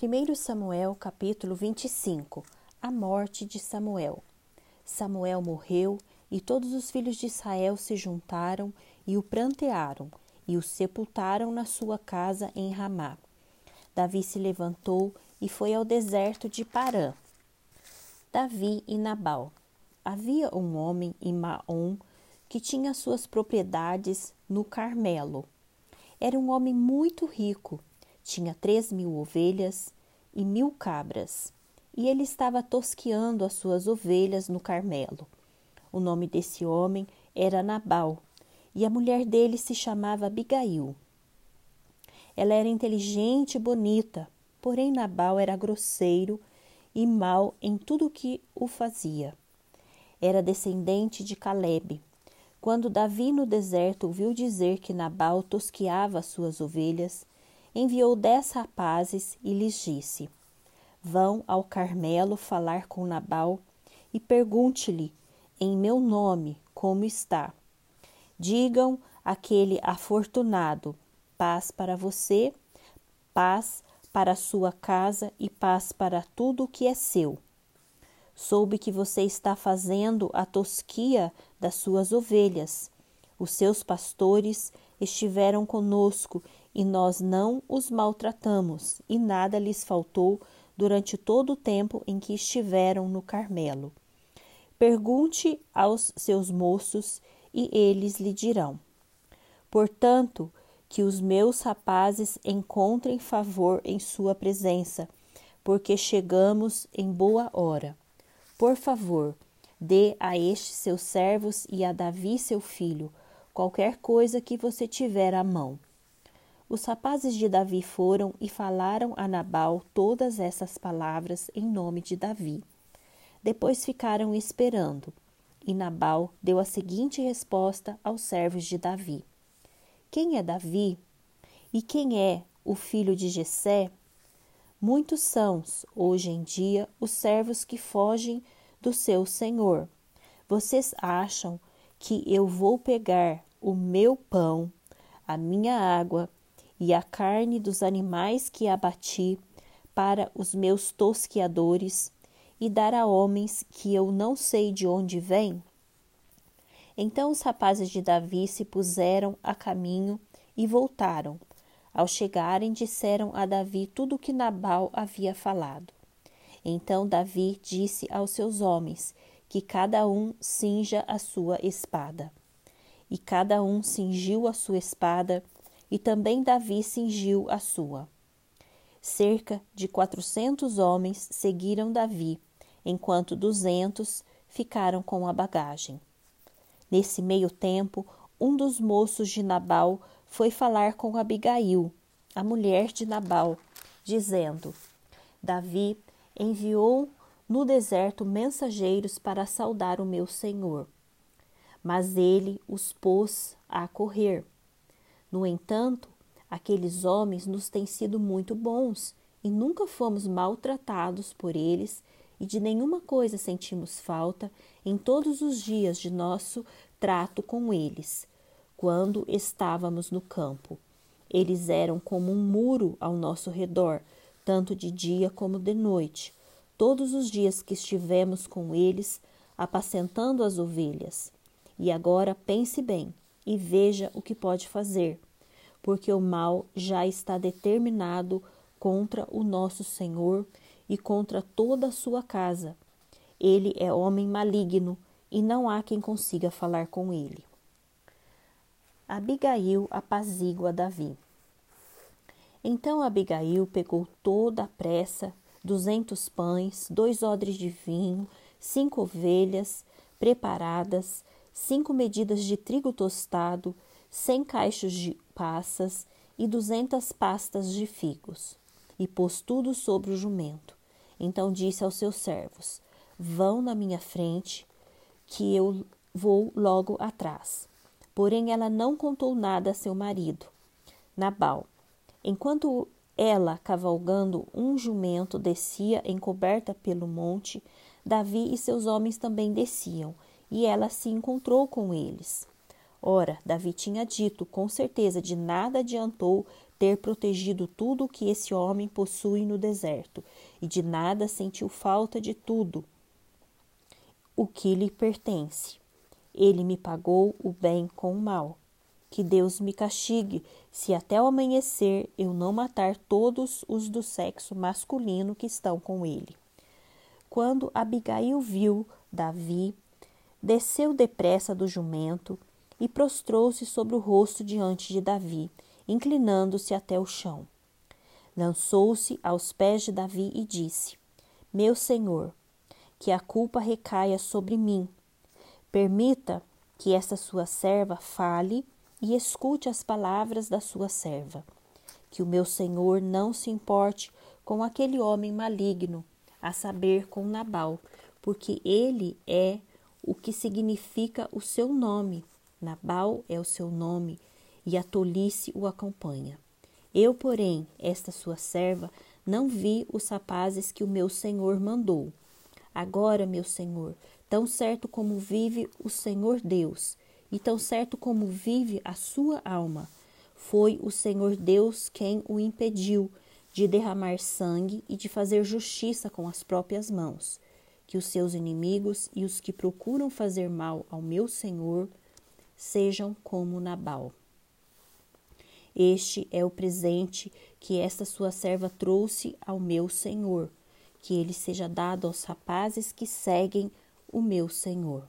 1 Samuel capítulo 25 A morte de Samuel Samuel morreu e todos os filhos de Israel se juntaram e o prantearam e o sepultaram na sua casa em Ramá. Davi se levantou e foi ao deserto de Parã. Davi e Nabal Havia um homem em Maom que tinha suas propriedades no Carmelo. Era um homem muito rico tinha três mil ovelhas e mil cabras, e ele estava tosqueando as suas ovelhas no Carmelo. O nome desse homem era Nabal, e a mulher dele se chamava Abigail. Ela era inteligente e bonita, porém Nabal era grosseiro e mau em tudo o que o fazia. Era descendente de Caleb. Quando Davi no deserto ouviu dizer que Nabal tosqueava as suas ovelhas, enviou dez rapazes e lhes disse: Vão ao Carmelo falar com Nabal e pergunte-lhe em meu nome como está. Digam aquele afortunado: paz para você, paz para sua casa e paz para tudo o que é seu. Soube que você está fazendo a tosquia das suas ovelhas. Os seus pastores estiveram conosco e nós não os maltratamos, e nada lhes faltou durante todo o tempo em que estiveram no Carmelo. Pergunte aos seus moços, e eles lhe dirão. Portanto, que os meus rapazes encontrem favor em sua presença, porque chegamos em boa hora. Por favor, dê a estes seus servos e a Davi seu filho qualquer coisa que você tiver à mão. Os rapazes de Davi foram e falaram a Nabal todas essas palavras em nome de Davi. Depois ficaram esperando, e Nabal deu a seguinte resposta aos servos de Davi: Quem é Davi? E quem é o filho de Jessé? Muitos são, hoje em dia, os servos que fogem do seu senhor. Vocês acham que eu vou pegar o meu pão, a minha água e a carne dos animais que abati para os meus tosquiadores e dar a homens que eu não sei de onde vêm? Então os rapazes de Davi se puseram a caminho e voltaram. Ao chegarem, disseram a Davi tudo o que Nabal havia falado. Então Davi disse aos seus homens que cada um cinja a sua espada. E cada um cingiu a sua espada e também Davi cingiu a sua. Cerca de quatrocentos homens seguiram Davi, enquanto duzentos ficaram com a bagagem. Nesse meio tempo, um dos moços de Nabal foi falar com Abigail, a mulher de Nabal, dizendo: Davi enviou no deserto mensageiros para saudar o meu senhor. Mas ele os pôs a correr no entanto, aqueles homens nos têm sido muito bons e nunca fomos maltratados por eles e de nenhuma coisa sentimos falta em todos os dias de nosso trato com eles, quando estávamos no campo. Eles eram como um muro ao nosso redor, tanto de dia como de noite, todos os dias que estivemos com eles, apacentando as ovelhas. E agora pense bem: e veja o que pode fazer, porque o mal já está determinado contra o nosso Senhor e contra toda a sua casa. Ele é homem maligno e não há quem consiga falar com ele. Abigail apazigua Davi. Então Abigail pegou toda a pressa, duzentos pães, dois odres de vinho, cinco ovelhas preparadas, cinco medidas de trigo tostado, cem caixos de passas e duzentas pastas de figos, e pôs tudo sobre o jumento. Então disse aos seus servos: Vão na minha frente, que eu vou logo atrás. Porém, ela não contou nada a seu marido, Nabal. Enquanto ela, cavalgando um jumento, descia encoberta pelo monte, Davi e seus homens também desciam, e ela se encontrou com eles. Ora, Davi tinha dito: com certeza de nada adiantou ter protegido tudo o que esse homem possui no deserto, e de nada sentiu falta de tudo o que lhe pertence. Ele me pagou o bem com o mal. Que Deus me castigue se até o amanhecer eu não matar todos os do sexo masculino que estão com ele. Quando Abigail viu Davi, desceu depressa do jumento e prostrou-se sobre o rosto diante de Davi, inclinando-se até o chão. Lançou-se aos pés de Davi e disse: Meu senhor, que a culpa recaia sobre mim. Permita que esta sua serva fale e escute as palavras da sua serva. Que o meu senhor não se importe com aquele homem maligno, a saber, com Nabal, porque ele é o que significa o seu nome. Nabal é o seu nome, e a tolice o acompanha. Eu, porém, esta sua serva, não vi os rapazes que o meu senhor mandou. Agora, meu senhor, tão certo como vive o Senhor Deus, e tão certo como vive a sua alma. Foi o Senhor Deus quem o impediu de derramar sangue e de fazer justiça com as próprias mãos. Que os seus inimigos e os que procuram fazer mal ao meu Senhor sejam como Nabal. Este é o presente que esta sua serva trouxe ao meu Senhor, que ele seja dado aos rapazes que seguem o meu Senhor.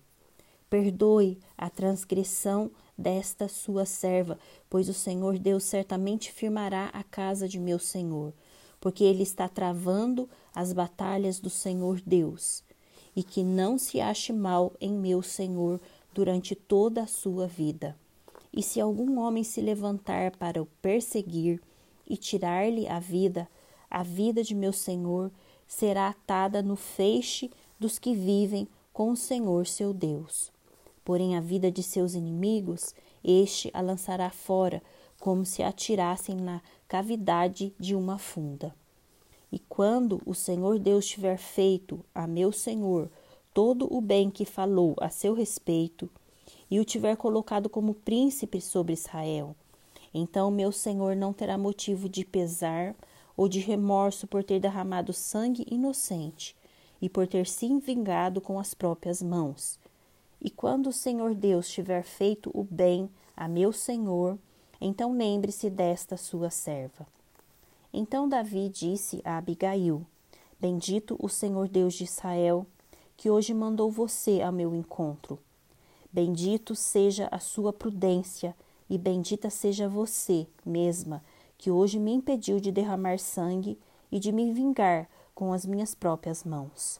Perdoe a transgressão desta sua serva, pois o Senhor Deus certamente firmará a casa de meu Senhor, porque ele está travando as batalhas do Senhor Deus, e que não se ache mal em meu Senhor durante toda a sua vida. E se algum homem se levantar para o perseguir e tirar-lhe a vida, a vida de meu Senhor será atada no feixe dos que vivem com o Senhor seu Deus. Porém, a vida de seus inimigos, este a lançará fora, como se atirassem na cavidade de uma funda. E quando o Senhor Deus tiver feito a meu Senhor todo o bem que falou a seu respeito, e o tiver colocado como príncipe sobre Israel, então meu Senhor não terá motivo de pesar ou de remorso por ter derramado sangue inocente e por ter se vingado com as próprias mãos. E quando o Senhor Deus tiver feito o bem a meu Senhor, então lembre-se desta sua serva. Então Davi disse a Abigail: Bendito o Senhor Deus de Israel, que hoje mandou você ao meu encontro. Bendito seja a sua prudência, e bendita seja você mesma, que hoje me impediu de derramar sangue e de me vingar com as minhas próprias mãos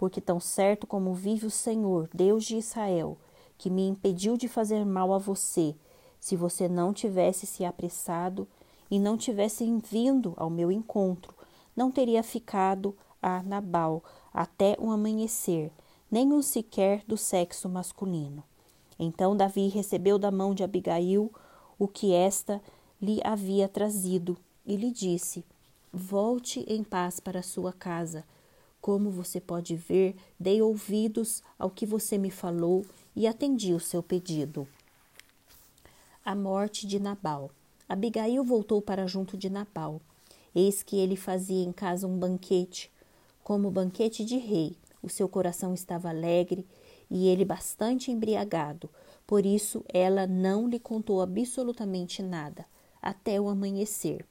porque tão certo como vive o Senhor, Deus de Israel, que me impediu de fazer mal a você, se você não tivesse se apressado e não tivesse vindo ao meu encontro, não teria ficado a Nabal até o amanhecer, nem um sequer do sexo masculino. Então Davi recebeu da mão de Abigail o que esta lhe havia trazido e lhe disse: Volte em paz para sua casa como você pode ver, dei ouvidos ao que você me falou e atendi o seu pedido. A morte de Nabal. Abigail voltou para junto de Nabal. Eis que ele fazia em casa um banquete, como banquete de rei. O seu coração estava alegre e ele bastante embriagado. Por isso ela não lhe contou absolutamente nada, até o amanhecer.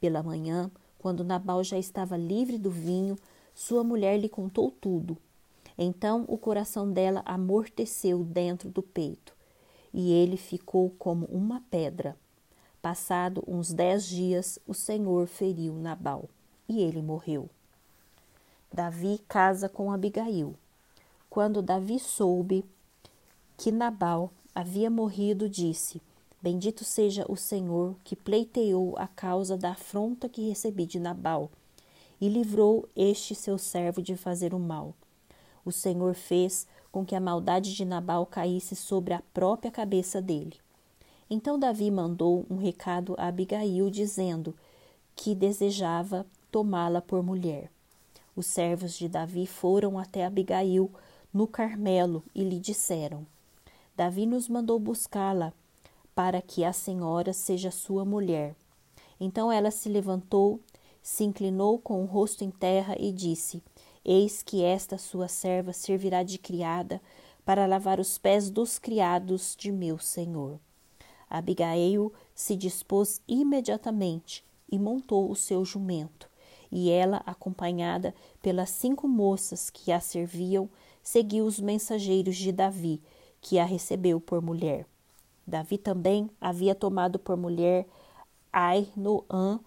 Pela manhã, quando Nabal já estava livre do vinho, sua mulher lhe contou tudo. Então o coração dela amorteceu dentro do peito, e ele ficou como uma pedra. Passado uns dez dias, o Senhor feriu Nabal, e ele morreu. Davi casa com Abigail. Quando Davi soube que Nabal havia morrido, disse: Bendito seja o Senhor que pleiteou a causa da afronta que recebi de Nabal e livrou este seu servo de fazer o mal. O Senhor fez com que a maldade de Nabal caísse sobre a própria cabeça dele. Então Davi mandou um recado a Abigail, dizendo que desejava tomá-la por mulher. Os servos de Davi foram até Abigail no Carmelo e lhe disseram: Davi nos mandou buscá-la para que a senhora seja sua mulher. Então ela se levantou, se inclinou com o rosto em terra e disse: Eis que esta sua serva servirá de criada para lavar os pés dos criados de meu senhor. Abigail se dispôs imediatamente e montou o seu jumento, e ela, acompanhada pelas cinco moças que a serviam, seguiu os mensageiros de Davi, que a recebeu por mulher. Davi também havia tomado por mulher Ainoã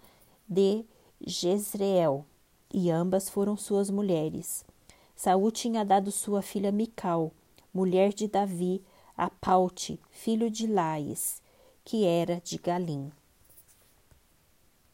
de Jezreel, e ambas foram suas mulheres. Saul tinha dado sua filha Mical, mulher de Davi, a Paute, filho de Laís, que era de Galim.